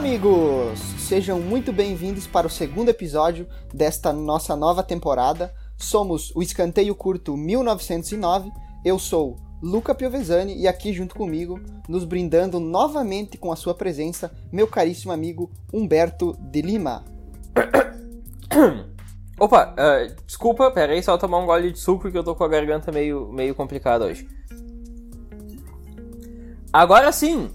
Amigos! Sejam muito bem-vindos para o segundo episódio desta nossa nova temporada. Somos o Escanteio Curto 1909. Eu sou Luca Piovesani e aqui junto comigo, nos brindando novamente com a sua presença, meu caríssimo amigo Humberto de Lima. Opa, uh, desculpa, pera aí, só tomar um gole de suco que eu tô com a garganta meio, meio complicada hoje. Agora sim!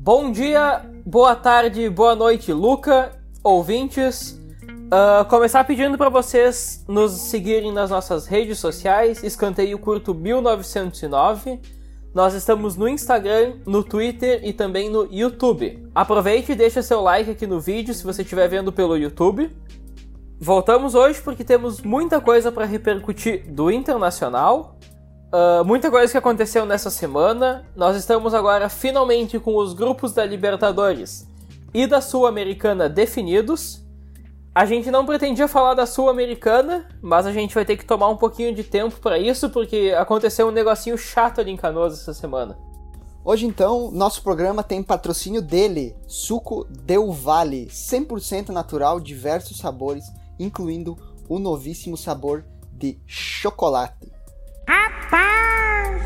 Bom dia, boa tarde, boa noite, Luca, ouvintes. Uh, começar pedindo para vocês nos seguirem nas nossas redes sociais, Escanteio Curto 1909. Nós estamos no Instagram, no Twitter e também no YouTube. Aproveite e deixe seu like aqui no vídeo se você estiver vendo pelo YouTube. Voltamos hoje porque temos muita coisa para repercutir do internacional, uh, muita coisa que aconteceu nessa semana. Nós estamos agora finalmente com os grupos da Libertadores e da Sul-Americana definidos. A gente não pretendia falar da Sul-Americana, mas a gente vai ter que tomar um pouquinho de tempo para isso, porque aconteceu um negocinho chato ali em Canoas essa semana. Hoje então, nosso programa tem patrocínio dele, Suco Del Vale, 100% natural, diversos sabores, incluindo o novíssimo sabor de chocolate. Rapaz!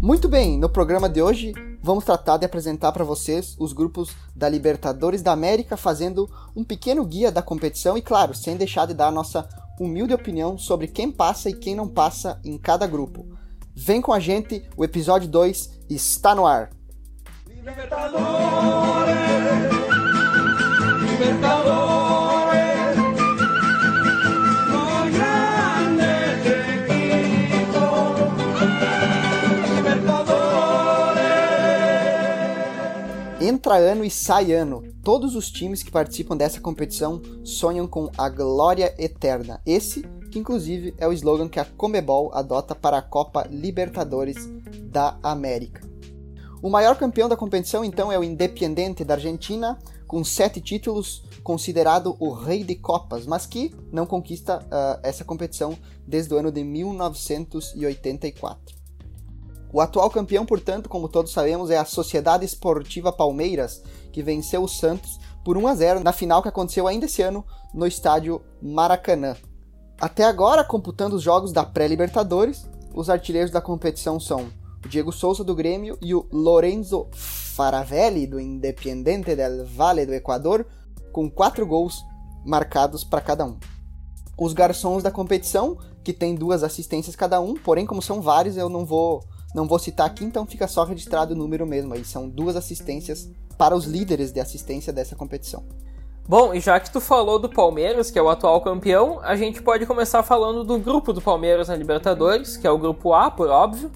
Muito bem, no programa de hoje vamos tratar de apresentar para vocês os grupos da Libertadores da América, fazendo um pequeno guia da competição e, claro, sem deixar de dar a nossa humilde opinião sobre quem passa e quem não passa em cada grupo. Vem com a gente, o episódio 2 está no ar. Libertadores, Libertadores. Entra ano e sai ano. Todos os times que participam dessa competição sonham com a glória eterna. Esse, que inclusive é o slogan que a Comebol adota para a Copa Libertadores da América. O maior campeão da competição então é o Independiente da Argentina, com sete títulos, considerado o rei de copas, mas que não conquista uh, essa competição desde o ano de 1984. O atual campeão, portanto, como todos sabemos, é a Sociedade Esportiva Palmeiras, que venceu o Santos por 1 a 0 na final que aconteceu ainda esse ano no estádio Maracanã. Até agora, computando os jogos da pré-Libertadores, os artilheiros da competição são o Diego Souza do Grêmio e o Lorenzo Faravelli do Independiente del Valle do Equador, com quatro gols marcados para cada um. Os garçons da competição, que tem duas assistências cada um, porém, como são vários, eu não vou não vou citar aqui, então fica só registrado o número mesmo. Aí são duas assistências para os líderes de assistência dessa competição. Bom, e já que tu falou do Palmeiras, que é o atual campeão, a gente pode começar falando do grupo do Palmeiras na Libertadores, que é o grupo A, por óbvio.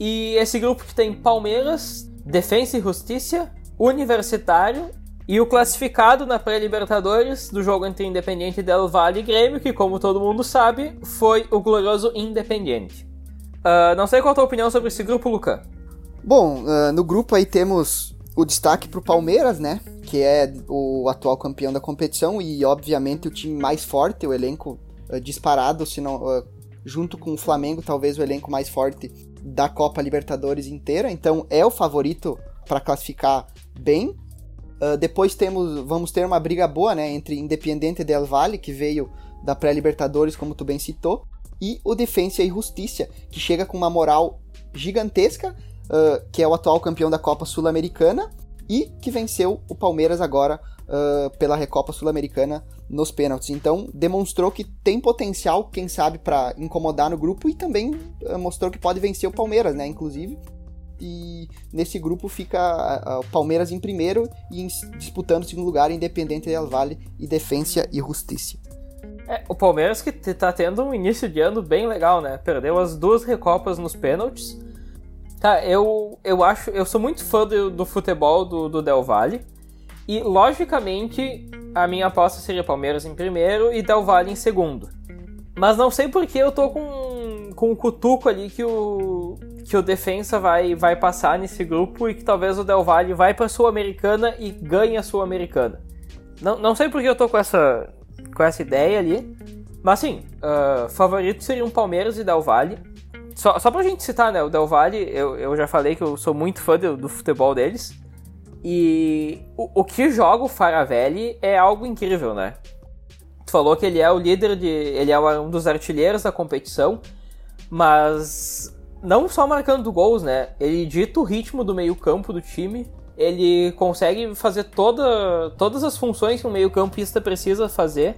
E esse grupo que tem Palmeiras, Defensa e Justiça, Universitário e o classificado na pré-Libertadores do jogo entre Independiente del Valle e Grêmio, que como todo mundo sabe, foi o glorioso Independiente. Uh, não sei qual a tua opinião sobre esse grupo, Luca. Bom, uh, no grupo aí temos o destaque pro Palmeiras, né? Que é o atual campeão da competição e, obviamente, o time mais forte, o elenco uh, disparado, se não, junto com o Flamengo, talvez o elenco mais forte da Copa Libertadores inteira. Então, é o favorito para classificar bem. depois temos, vamos ter uma briga boa, né? Entre Independiente del Valle, que veio da pré-Libertadores, como tu bem citou, e o Defensa e Justiça, que chega com uma moral gigantesca, uh, que é o atual campeão da Copa Sul-Americana e que venceu o Palmeiras agora uh, pela Recopa Sul-Americana nos pênaltis. Então, demonstrou que tem potencial, quem sabe, para incomodar no grupo e também uh, mostrou que pode vencer o Palmeiras, né? Inclusive. E nesse grupo fica o Palmeiras em primeiro e disputando o segundo lugar Independente del Valle e Defensa e Justiça. É, o Palmeiras que tá tendo um início de ano bem legal, né? Perdeu as duas recopas nos pênaltis. Tá, eu, eu acho. Eu sou muito fã do, do futebol do, do Del Valle. E, logicamente, a minha aposta seria Palmeiras em primeiro e Del Valle em segundo. Mas não sei porque eu tô com, com um cutuco ali que o, que o Defensa vai, vai passar nesse grupo e que talvez o Del Valle vai pra Sul-Americana e ganhe a Sul-Americana. Não, não sei porque eu tô com essa, com essa ideia ali. Mas assim, uh, favorito seriam Palmeiras e Del Valle. Só, só pra gente citar, né? O Del Valle, eu, eu já falei que eu sou muito fã do, do futebol deles. E o, o que joga o Faravelli é algo incrível, né? Tu falou que ele é o líder de. ele é um dos artilheiros da competição, mas não só marcando gols, né? Ele dita o ritmo do meio-campo do time. Ele consegue fazer toda, todas as funções que um meio-campista precisa fazer.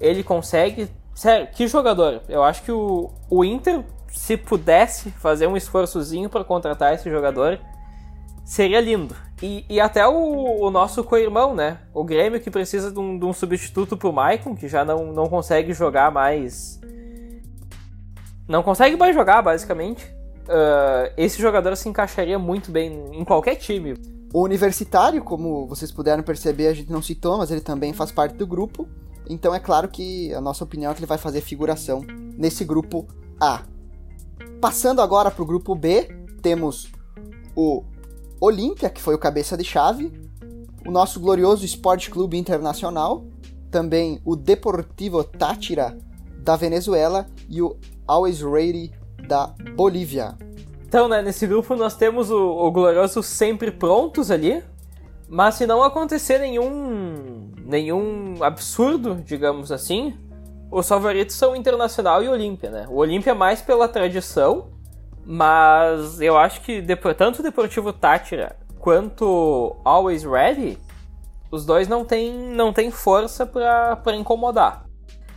Ele consegue. Sério, que jogador! Eu acho que o, o Inter, se pudesse fazer um esforçozinho para contratar esse jogador, seria lindo. E, e até o, o nosso co-irmão, né? O Grêmio que precisa de um, de um substituto pro Maicon, que já não, não consegue jogar mais. Não consegue mais jogar, basicamente. Uh, esse jogador se encaixaria muito bem em qualquer time. O Universitário, como vocês puderam perceber, a gente não citou, mas ele também faz parte do grupo. Então é claro que a nossa opinião é que ele vai fazer figuração nesse grupo A. Passando agora para o grupo B, temos o Olímpia, que foi o cabeça de chave, o nosso glorioso Esporte Clube Internacional, também o Deportivo Tátira da Venezuela e o Always Ready da Bolívia. Então, né, nesse grupo nós temos o, o glorioso sempre prontos ali, mas se não acontecer nenhum nenhum absurdo, digamos assim, os favoritos são Internacional e Olímpia, né? O Olímpia mais pela tradição mas eu acho que tanto o Deportivo Tátira quanto Always Ready, os dois não tem, não tem força para incomodar.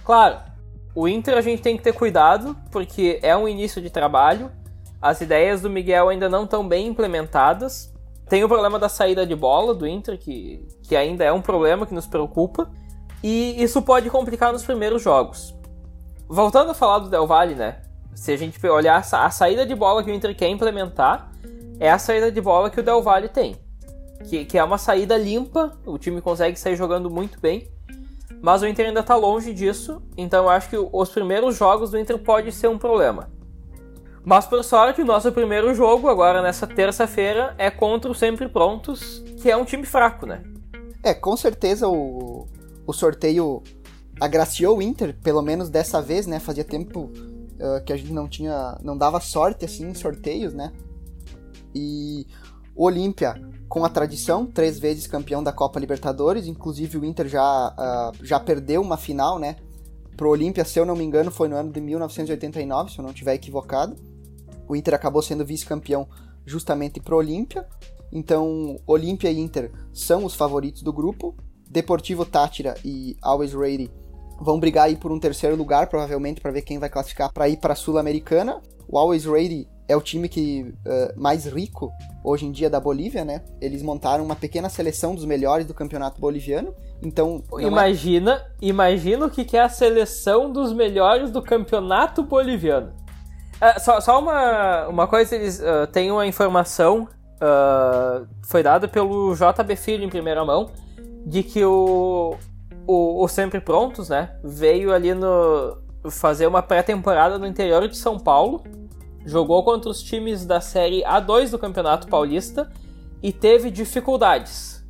Claro, o Inter a gente tem que ter cuidado, porque é um início de trabalho, as ideias do Miguel ainda não estão bem implementadas. Tem o problema da saída de bola do Inter, que, que ainda é um problema que nos preocupa, e isso pode complicar nos primeiros jogos. Voltando a falar do Del Valle, né? se a gente olhar a saída de bola que o Inter quer implementar, é a saída de bola que o Del Valle tem. Que, que é uma saída limpa, o time consegue sair jogando muito bem, mas o Inter ainda está longe disso, então eu acho que os primeiros jogos do Inter pode ser um problema. Mas por sorte, o nosso primeiro jogo, agora nessa terça-feira, é contra o Sempre Prontos, que é um time fraco, né? É, com certeza o, o sorteio agraciou o Inter, pelo menos dessa vez, né? Fazia tempo uh, que a gente não tinha, não dava sorte assim em sorteios, né? E Olímpia, com a tradição, três vezes campeão da Copa Libertadores, inclusive o Inter já, uh, já perdeu uma final, né? Pro Olímpia, se eu não me engano, foi no ano de 1989, se eu não estiver equivocado. O Inter acabou sendo vice-campeão justamente pro Olímpia. Então, Olímpia e Inter são os favoritos do grupo. Deportivo Tátira e Always Ready vão brigar aí por um terceiro lugar, provavelmente, para ver quem vai classificar para ir para a Sul-Americana. O Always Ready é o time que uh, mais rico hoje em dia da Bolívia, né? Eles montaram uma pequena seleção dos melhores do campeonato boliviano. Então, imagina, é... imagina o que é a seleção dos melhores do campeonato boliviano. Uh, só, só uma, uma coisa, eles uh, uma informação, foi dada pelo JB Filho em primeira mão, de que o, o, o Sempre Prontos, né? Veio ali no. fazer uma pré-temporada no interior de São Paulo. Jogou contra os times da série A2 do Campeonato Paulista e teve dificuldades.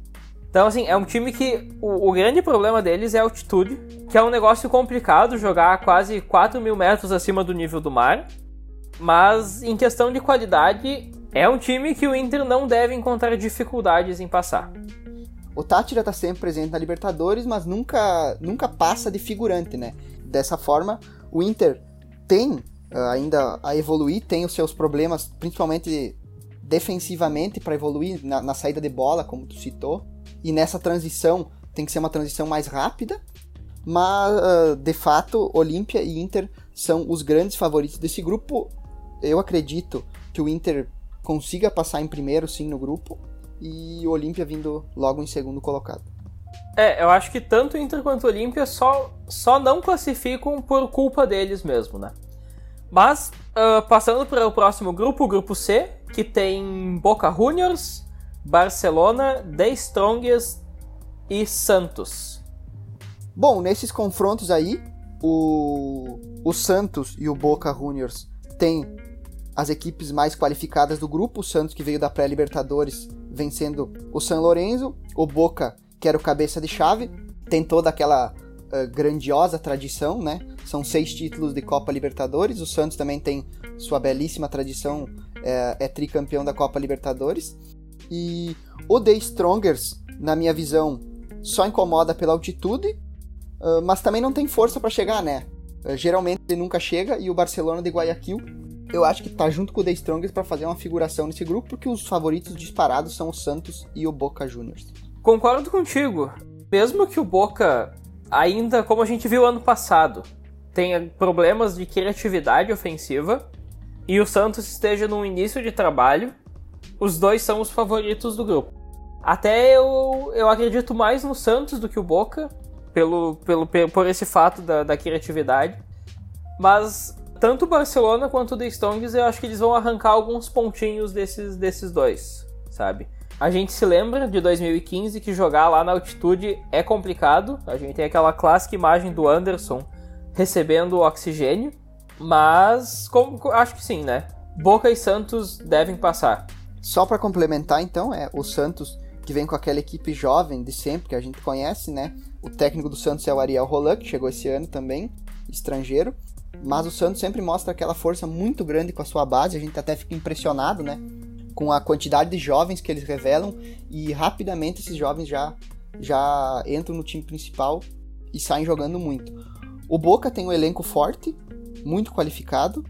Então, assim, é um time que o, o, grande problema deles é a altitude, que é um negócio complicado jogar a quase 4 mil metros acima do nível do mar. Mas, em questão de qualidade, é um time que o Inter não deve encontrar dificuldades em passar. O Tátira tá sempre presente na Libertadores, mas nunca, nunca passa de figurante, né? Dessa forma, o Inter tem ainda a evoluir, tem os seus problemas, principalmente defensivamente, para evoluir na, na saída de bola, como tu citou. E nessa transição, tem que ser uma transição mais rápida. Mas, uh, de fato, Olímpia e Inter são os grandes favoritos desse grupo. Eu acredito que o Inter consiga passar em primeiro, sim, no grupo e o Olímpia vindo logo em segundo colocado. É, eu acho que tanto o Inter quanto o Olímpia só, só não classificam por culpa deles mesmo, né? Mas, uh, passando para o próximo grupo, o grupo C, que tem Boca Juniors, Barcelona, The Strongest e Santos. Bom, nesses confrontos aí, o, o Santos e o Boca Juniors têm as equipes mais qualificadas do grupo. O Santos, que veio da pré-Libertadores, vencendo o San Lorenzo. O Boca, que era o cabeça de chave, tem toda aquela uh, grandiosa tradição, né? São seis títulos de Copa Libertadores. O Santos também tem sua belíssima tradição, é, é tricampeão da Copa Libertadores. E o The Strongers, na minha visão, só incomoda pela altitude, uh, mas também não tem força para chegar, né? Geralmente ele nunca chega e o Barcelona de Guayaquil, eu acho que tá junto com o The Strongers para fazer uma figuração nesse grupo, porque os favoritos disparados são o Santos e o Boca Juniors. Concordo contigo. Mesmo que o Boca ainda, como a gente viu ano passado, tenha problemas de criatividade ofensiva e o Santos esteja no início de trabalho, os dois são os favoritos do grupo. Até eu, eu acredito mais no Santos do que o Boca, pelo, pelo, por esse fato da, da criatividade. Mas tanto o Barcelona quanto o The Stones, eu acho que eles vão arrancar alguns pontinhos desses, desses dois, sabe? A gente se lembra de 2015 que jogar lá na altitude é complicado. A gente tem aquela clássica imagem do Anderson recebendo oxigênio, mas como, acho que sim, né? Boca e Santos devem passar. Só para complementar, então, é o Santos que vem com aquela equipe jovem de sempre que a gente conhece, né? O técnico do Santos é o Ariel Roland, que chegou esse ano também, estrangeiro. Mas o Santos sempre mostra aquela força muito grande com a sua base, a gente até fica impressionado, né? Com a quantidade de jovens que eles revelam e rapidamente esses jovens já já entram no time principal e saem jogando muito. O Boca tem um elenco forte, muito qualificado,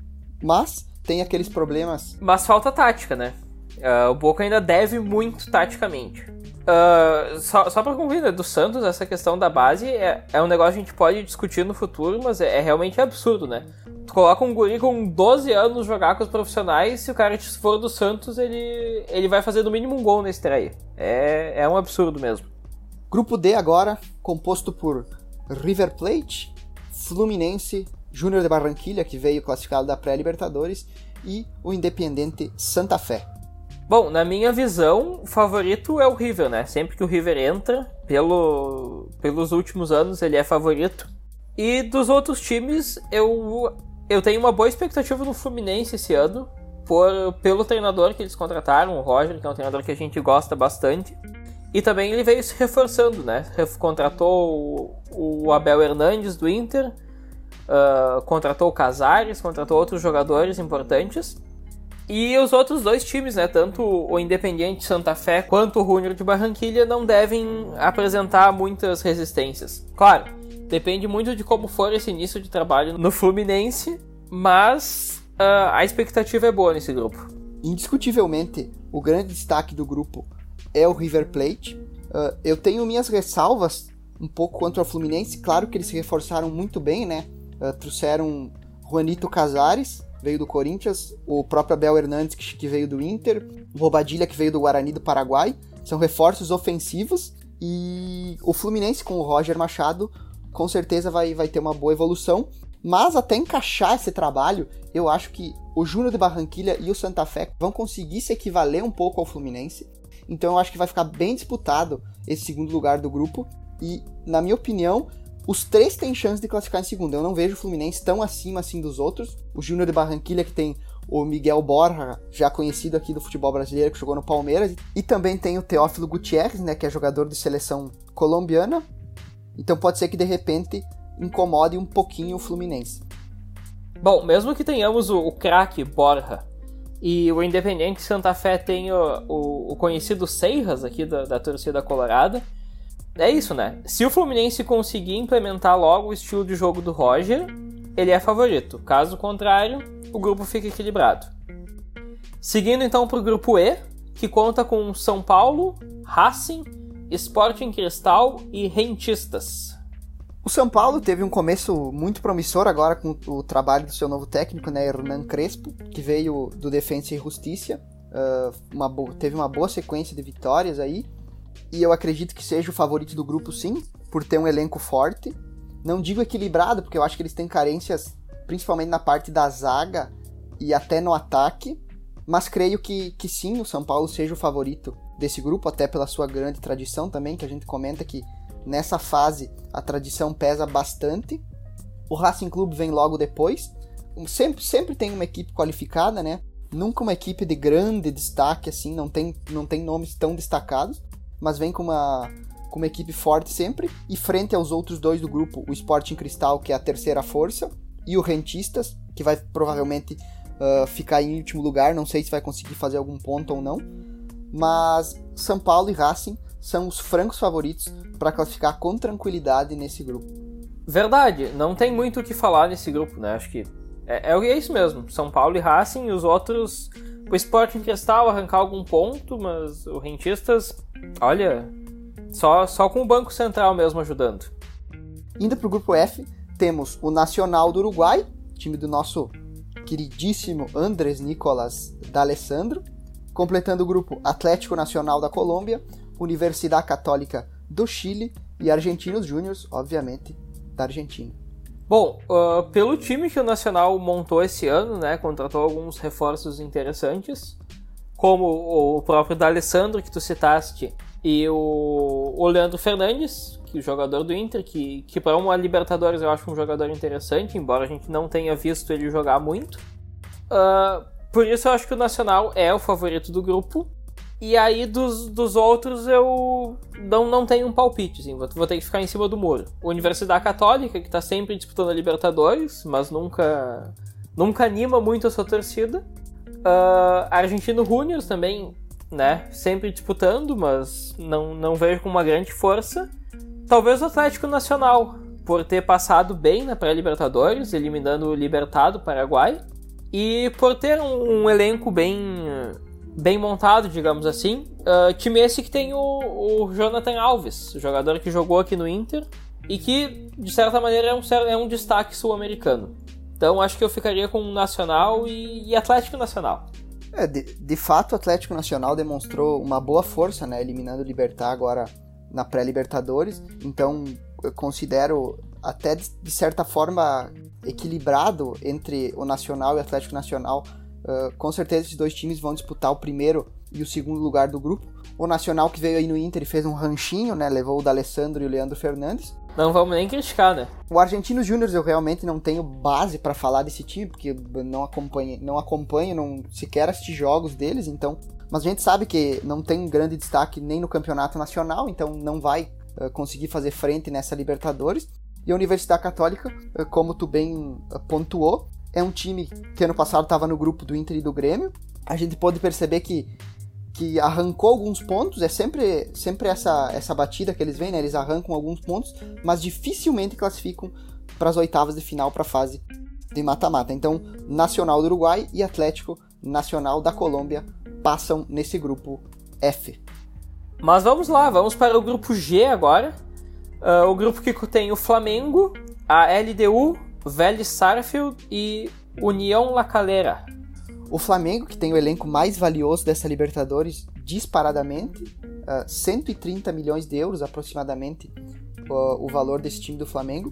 mas tem aqueles problemas. Mas falta tática, né? Uh, o Boca ainda deve muito taticamente. Uh, só só para concluir, né, do Santos, essa questão da base é, é um negócio que a gente pode discutir no futuro, mas é, é realmente absurdo, né? Tu coloca um guri com 12 anos jogar com os profissionais, se o cara for do Santos, ele, ele vai fazer no mínimo um gol na estreia. É, é um absurdo mesmo. Grupo D agora, composto por River Plate, Fluminense, Júnior de Barranquilha, que veio classificado da pré-Libertadores, e o Independiente Santa Fé. Bom, na minha visão, o favorito é o River, né? Sempre que o River entra, pelo, pelos últimos anos ele é favorito. E dos outros times, eu eu tenho uma boa expectativa no Fluminense esse ano, por, pelo treinador que eles contrataram, o Roger, que é um treinador que a gente gosta bastante. E também ele veio se reforçando, né? Contratou o, o Abel Hernandes do Inter, uh, contratou o Casares, contratou outros jogadores importantes. E os outros dois times, né, tanto o Independiente Santa Fé quanto o Junior de Barranquilha, não devem apresentar muitas resistências. Claro, Depende muito de como for esse início de trabalho no Fluminense, mas uh, a expectativa é boa nesse grupo. Indiscutivelmente, o grande destaque do grupo é o River Plate. Uh, eu tenho minhas ressalvas um pouco contra o Fluminense. Claro que eles se reforçaram muito bem, né? Uh, trouxeram Juanito Casares, veio do Corinthians, o próprio Abel Hernandes, que veio do Inter, o Bobadilha, que veio do Guarani do Paraguai. São reforços ofensivos. E o Fluminense, com o Roger Machado, com certeza vai, vai ter uma boa evolução. Mas até encaixar esse trabalho, eu acho que o Júnior de Barranquilha e o Santa Fé vão conseguir se equivaler um pouco ao Fluminense. Então eu acho que vai ficar bem disputado esse segundo lugar do grupo. E, na minha opinião, os três têm chance de classificar em segundo. Eu não vejo o Fluminense tão acima assim dos outros. O Júnior de Barranquilha, que tem o Miguel Borja, já conhecido aqui do futebol brasileiro, que jogou no Palmeiras. E também tem o Teófilo Gutierrez, né, que é jogador de seleção colombiana. Então pode ser que de repente incomode um pouquinho o Fluminense. Bom, mesmo que tenhamos o, o craque Borja e o Independente Santa Fé tem o, o, o conhecido Seiras aqui da, da torcida colorada, é isso, né? Se o Fluminense conseguir implementar logo o estilo de jogo do Roger, ele é favorito. Caso contrário, o grupo fica equilibrado. Seguindo então para o grupo E, que conta com São Paulo, Racing, Sporting Cristal e Rentistas. O São Paulo teve um começo muito promissor agora com o trabalho do seu novo técnico, né, Hernan Crespo, que veio do Defensa e Justiça. Uh, uma teve uma boa sequência de vitórias aí. E eu acredito que seja o favorito do grupo, sim, por ter um elenco forte. Não digo equilibrado, porque eu acho que eles têm carências, principalmente na parte da zaga e até no ataque. Mas creio que, que sim, o São Paulo seja o favorito desse grupo, até pela sua grande tradição também, que a gente comenta que nessa fase a tradição pesa bastante. O Racing Clube vem logo depois. Sempre, sempre tem uma equipe qualificada, né? Nunca uma equipe de grande destaque, assim, não tem, não tem nomes tão destacados, mas vem com uma, com uma equipe forte sempre. E frente aos outros dois do grupo, o Sporting Cristal, que é a terceira força, e o Rentistas, que vai provavelmente uh, ficar em último lugar. Não sei se vai conseguir fazer algum ponto ou não mas São Paulo e Racing são os francos favoritos para classificar com tranquilidade nesse grupo. Verdade, não tem muito o que falar nesse grupo, né? Acho que é, é, é isso mesmo. São Paulo e Racing e os outros. O Sporting Cristal arrancar algum ponto, mas o Rentistas, olha, só, só com o Banco Central mesmo ajudando. Indo para o grupo F, temos o Nacional do Uruguai, time do nosso queridíssimo Andrés Nicolas D'Alessandro, completando o grupo Atlético Nacional da Colômbia, Universidade Católica do Chile e Argentinos Júniors, obviamente, da Argentina. Bom, uh, pelo time que o Nacional montou esse ano, né, contratou alguns reforços interessantes, como o próprio D'Alessandro que tu citaste e o, o Leandro Fernandes, que é o jogador do Inter, que, que para uma Libertadores eu acho um jogador interessante, embora a gente não tenha visto ele jogar muito. Uh, por isso eu acho que o Nacional é o favorito do grupo. E aí dos, dos outros eu não, não tenho um palpite, assim, vou, vou ter que ficar em cima do muro. Universidade Católica, que tá sempre disputando a Libertadores, mas nunca, nunca anima muito a sua torcida. Uh, Argentino Juniors também, né, sempre disputando, mas não, não vejo com uma grande força. Talvez o Atlético Nacional, por ter passado bem na pré-Libertadores, eliminando o Libertado Paraguai, e por ter um, um elenco bem bem montado, digamos assim. Uh, time esse que tem o, o, Jonathan Alves, jogador que jogou aqui no Inter e que, de certa maneira, é um, é um destaque sul-americano. Então acho que eu ficaria com Nacional e, e Atlético Nacional. É, de, de fato, o Atlético Nacional demonstrou uma boa força, né, eliminando o Libertar agora na pré-Libertadores. Então eu considero até de certa forma equilibrado entre o Nacional e o Atlético Nacional Uh, com certeza esses dois times vão disputar o primeiro e o segundo lugar do grupo. O Nacional que veio aí no Inter e fez um ranchinho, né? Levou o D'Alessandro e o Leandro Fernandes. Não vamos nem criticar, né? O Argentino Júnior eu realmente não tenho base para falar desse time, porque não acompanho, não acompanho, não sequer assisti jogos deles, então. Mas a gente sabe que não tem grande destaque nem no campeonato nacional, então não vai uh, conseguir fazer frente nessa Libertadores. E a Universidade Católica, uh, como tu bem pontuou, é um time que ano passado estava no grupo do Inter e do Grêmio. A gente pode perceber que, que arrancou alguns pontos, é sempre, sempre essa, essa batida que eles vêm, né? Eles arrancam alguns pontos, mas dificilmente classificam para as oitavas de final para a fase de mata-mata. Então, Nacional do Uruguai e Atlético Nacional da Colômbia passam nesse grupo F. Mas vamos lá, vamos para o grupo G agora. Uh, o grupo que tem o Flamengo, a LDU, Vélez Sarfield e União La Calera. O Flamengo, que tem o elenco mais valioso dessa Libertadores, disparadamente, uh, ah, 130 milhões de euros aproximadamente uh, o valor desse time do Flamengo.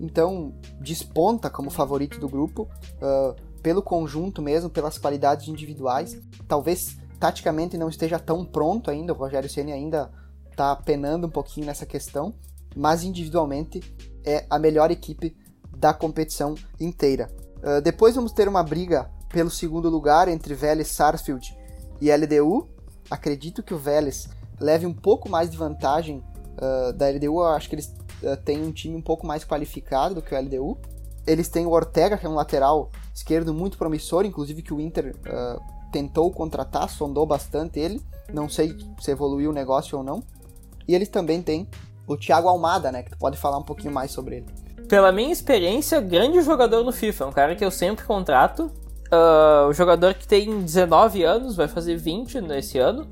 Então, desponta como favorito do grupo, uh, pelo conjunto mesmo, pelas qualidades individuais. Talvez taticamente não esteja tão pronto ainda, o Rogério Ceni ainda está penando um pouquinho nessa questão, mas individualmente é a melhor equipe da competição inteira. Uh, depois vamos ter uma briga pelo segundo lugar entre Vélez Sarsfield e LDU. Acredito que o Vélez leve um pouco mais de vantagem uh, da LDU. Eu acho que eles uh, têm um time um pouco mais qualificado do que o LDU. Eles têm o Ortega, que é um lateral esquerdo muito promissor, inclusive que o Inter tentou contratar, sondou bastante ele. Não sei se evoluiu o negócio ou não. E eles também têm o Thiago Almada, né? Que tu pode falar um pouquinho mais sobre ele pela minha experiência, grande jogador no FIFA. É um cara que eu sempre contrato. Uh, o jogador que tem 19 anos, vai fazer 20 nesse ano.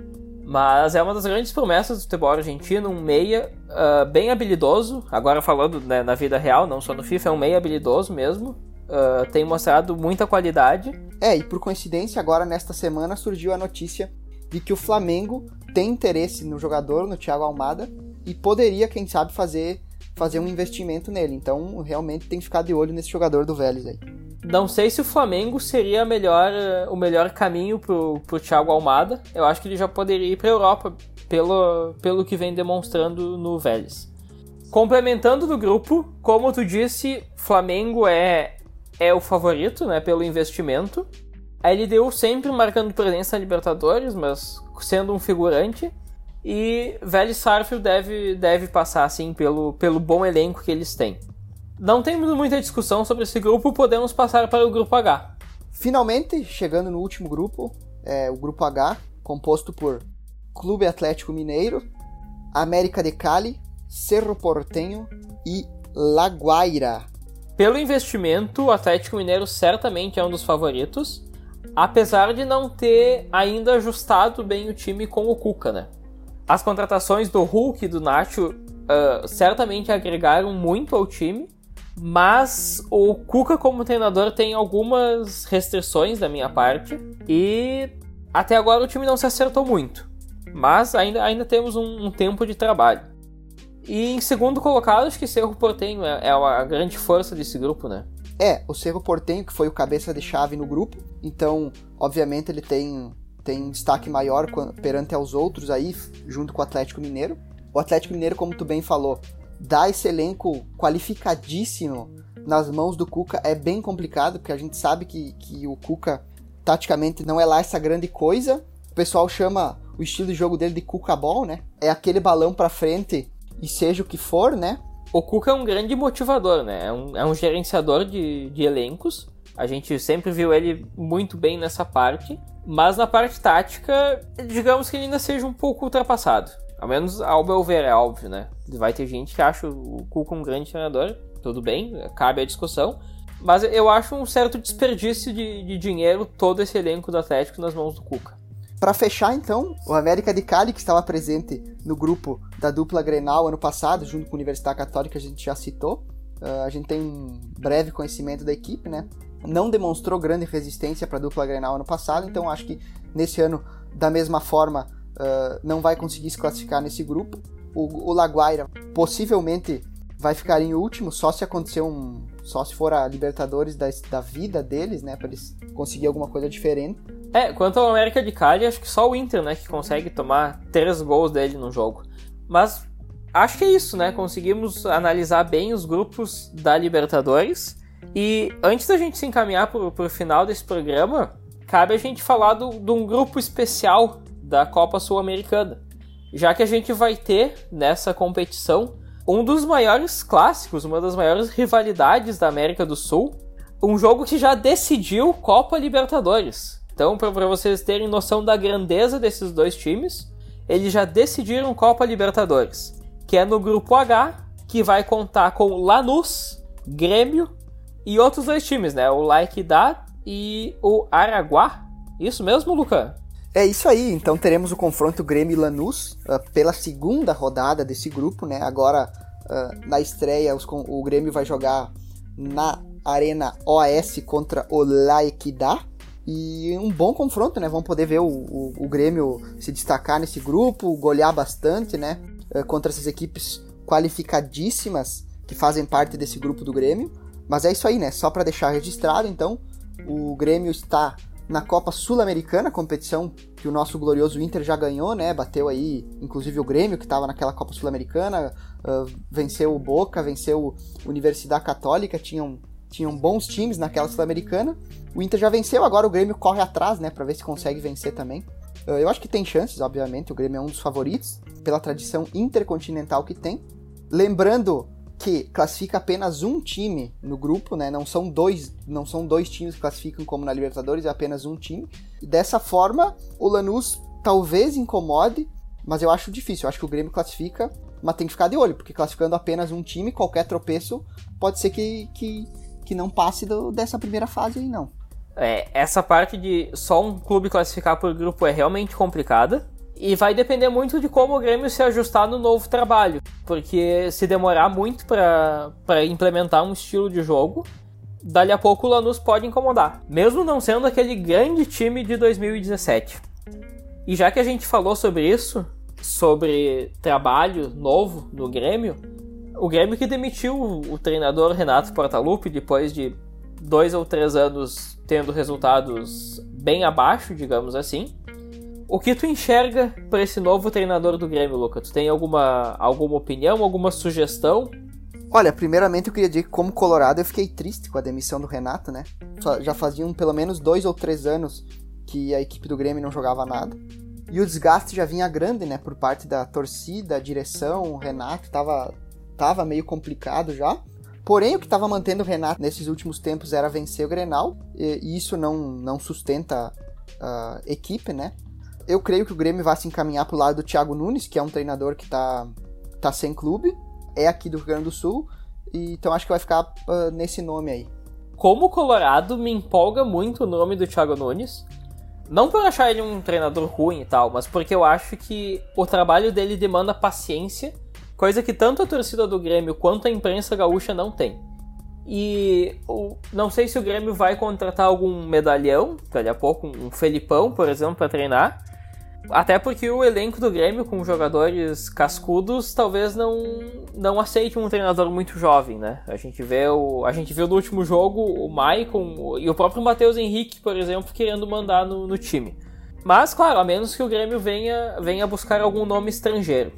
Mas é uma das grandes promessas do futebol argentino, um meia uh, bem habilidoso. Agora falando né, na vida real, não só no FIFA, é um meia habilidoso mesmo. Uh, tem mostrado muita qualidade. É, e por coincidência, agora nesta semana surgiu a notícia de que o Flamengo tem interesse no jogador, no Thiago Almada, e poderia, quem sabe, fazer fazer um investimento nele. Então, realmente tem que ficar de olho nesse jogador do Vélez aí. Não sei se o Flamengo seria melhor, o melhor caminho pro, pro Thiago Almada. Eu acho que ele já poderia ir para Europa pelo, pelo que vem demonstrando no Vélez. Complementando do grupo, como tu disse, Flamengo é, é o favorito, né, pelo investimento. A LDU sempre marcando presença na Libertadores, mas sendo um figurante. E Vélez Sarfield deve, deve passar, assim, pelo, pelo bom elenco que eles têm. Não temos muita discussão sobre esse grupo, podemos passar para o grupo H. Finalmente, chegando no último grupo, é, o grupo H, composto por Clube Atlético Mineiro, América de Cali, Cerro Portenho e La Guaira. Pelo investimento, o Atlético Mineiro certamente é um dos favoritos, apesar de não ter ainda ajustado bem o time com o Cuca, né? As contratações do Hulk e do Nacho uh, certamente agregaram muito ao time, mas o Cuca como treinador tem algumas restrições da minha parte e até agora o time não se acertou muito. Mas ainda, ainda temos um, um tempo de trabalho. E em segundo colocado, acho que Cerro Portenho é, é a grande força desse grupo, né? É, o Cerro Portenho, que foi o cabeça de chave no grupo, então, obviamente, ele tem, tem um destaque maior perante aos outros aí, junto com o Atlético Mineiro. O Atlético Mineiro, como tu bem falou, dá esse elenco qualificadíssimo nas mãos do Cuca é bem complicado, porque a gente sabe que, que o Cuca, taticamente, não é lá essa grande coisa. O pessoal chama o estilo de jogo dele de Cuca Ball, né? É aquele balão para frente e seja o que for, né? O Cuca é um grande motivador, né? É um, é um gerenciador de, de elencos. A gente sempre viu ele muito bem nessa parte. Mas na parte tática, digamos que ele ainda seja um pouco ultrapassado. Ao menos ao meu ver, é óbvio, né? Vai ter gente que acha o Cuca um grande treinador, tudo bem, cabe a discussão. Mas eu acho um certo desperdício de, de dinheiro todo esse elenco do Atlético nas mãos do Cuca. Para fechar, então, o América de Cali, que estava presente no grupo da dupla Grenal ano passado, junto com a Universidade Católica, a gente já citou. Uh, a gente tem um breve conhecimento da equipe, né? Não demonstrou grande resistência para a dupla Grenal ano passado, então acho que nesse ano, da mesma forma, uh, não vai conseguir se classificar nesse grupo. O, o Laguaira possivelmente vai ficar em último, só se acontecer um. Só se for a Libertadores da, da vida deles, né? Para eles conseguir alguma coisa diferente. É, quanto ao América de Cali, acho que só o Inter, né, que consegue tomar três gols dele no jogo. Mas acho que é isso, né? Conseguimos analisar bem os grupos da Libertadores. E antes da gente se encaminhar para o final desse programa, cabe a gente falar do, de um grupo especial da Copa Sul-Americana. Já que a gente vai ter nessa competição um dos maiores clássicos, uma das maiores rivalidades da América do Sul, um jogo que já decidiu Copa Libertadores. Então, para vocês terem noção da grandeza desses dois times, eles já decidiram Copa Libertadores, que é no grupo H, que vai contar com Lanús, Grêmio e outros dois times, né? O Laikidá e o Araguá. Isso mesmo, Luca? É isso aí, então teremos o confronto Grêmio e Lanús uh, pela segunda rodada desse grupo, né? Agora, uh, na estreia, os, o Grêmio vai jogar na Arena OAS contra o Laikidá. E um bom confronto, né? Vamos poder ver o, o, o Grêmio se destacar nesse grupo, golear bastante, né? Eh, contra essas equipes qualificadíssimas que fazem parte desse grupo do Grêmio. Mas é isso aí, né? Só para deixar registrado, então, o Grêmio está na Copa Sul-Americana, competição que o nosso glorioso Inter já ganhou, né? Bateu aí, inclusive o Grêmio, que estava naquela Copa Sul-Americana, uh, venceu o Boca, venceu a Universidade Católica, tinham, tinham bons times naquela Sul-Americana. O Inter já venceu, agora o Grêmio corre atrás, né, para ver se consegue vencer também. Eu acho que tem chances, obviamente, o Grêmio é um dos favoritos, pela tradição intercontinental que tem. Lembrando que classifica apenas um time no grupo, né? Não são dois, não são dois times que classificam como na Libertadores, é apenas um time. Dessa forma, o Lanús talvez incomode, mas eu acho difícil. Eu acho que o Grêmio classifica, mas tem que ficar de olho, porque classificando apenas um time, qualquer tropeço pode ser que, que, que não passe do, dessa primeira fase aí, não. É, essa parte de só um clube classificar por grupo é realmente complicada. E vai depender muito de como o Grêmio se ajustar no novo trabalho. Porque se demorar muito para implementar um estilo de jogo, dali a pouco o Lanús pode incomodar. Mesmo não sendo aquele grande time de 2017. E já que a gente falou sobre isso, sobre trabalho novo no Grêmio, o Grêmio que demitiu o treinador Renato Portaluppi depois de dois ou três anos tendo resultados bem abaixo, digamos assim. O que tu enxerga para esse novo treinador do Grêmio, Luca? Tu tem alguma, alguma opinião, alguma sugestão? Olha, primeiramente eu queria dizer que como colorado eu fiquei triste com a demissão do Renato, né? Já faziam pelo menos dois ou três anos que a equipe do Grêmio não jogava nada. E o desgaste já vinha grande, né? Por parte da torcida, direção, o Renato tava, tava meio complicado já. Porém, o que estava mantendo o Renato nesses últimos tempos era vencer o Grenal, e isso não, não sustenta a equipe, né? Eu creio que o Grêmio vai se encaminhar pro lado do Thiago Nunes, que é um treinador que tá, tá sem clube, é aqui do Rio Grande do Sul, e, então acho que vai ficar uh, nesse nome aí. Como Colorado, me empolga muito o nome do Thiago Nunes. Não por achar ele um treinador ruim e tal, mas porque eu acho que o trabalho dele demanda paciência, coisa que tanto a torcida do Grêmio quanto a imprensa gaúcha não tem. E o, não sei se o Grêmio vai contratar algum medalhão, daqui a pouco, um Felipão, por exemplo, para treinar. Até porque o elenco do Grêmio, com jogadores cascudos, talvez não, não aceite um treinador muito jovem, né? A gente vê o, a gente viu no último jogo o Maicon e o próprio Matheus Henrique, por exemplo, querendo mandar no, no time. Mas, claro, a menos que o Grêmio venha, venha buscar algum nome estrangeiro.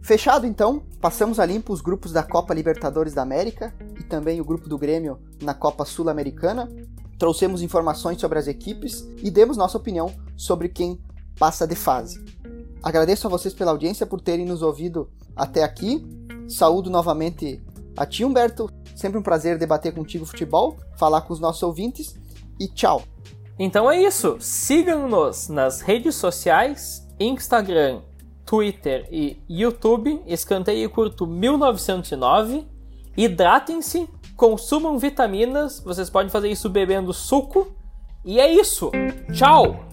Fechado então, passamos a limpo os grupos da Copa Libertadores da América e também o grupo do Grêmio na Copa Sul-Americana. Trouxemos informações sobre as equipes e demos nossa opinião sobre quem passa de fase. Agradeço a vocês pela audiência, por terem nos ouvido até aqui. Saúdo novamente a ti, Humberto. Sempre um prazer debater contigo futebol, falar com os nossos ouvintes e tchau. Então é isso. Sigam-nos nas redes sociais, Instagram, Twitter e YouTube, Escanteio Curto 1909. Hidratem-se, consumam vitaminas, vocês podem fazer isso bebendo suco. E é isso! Tchau!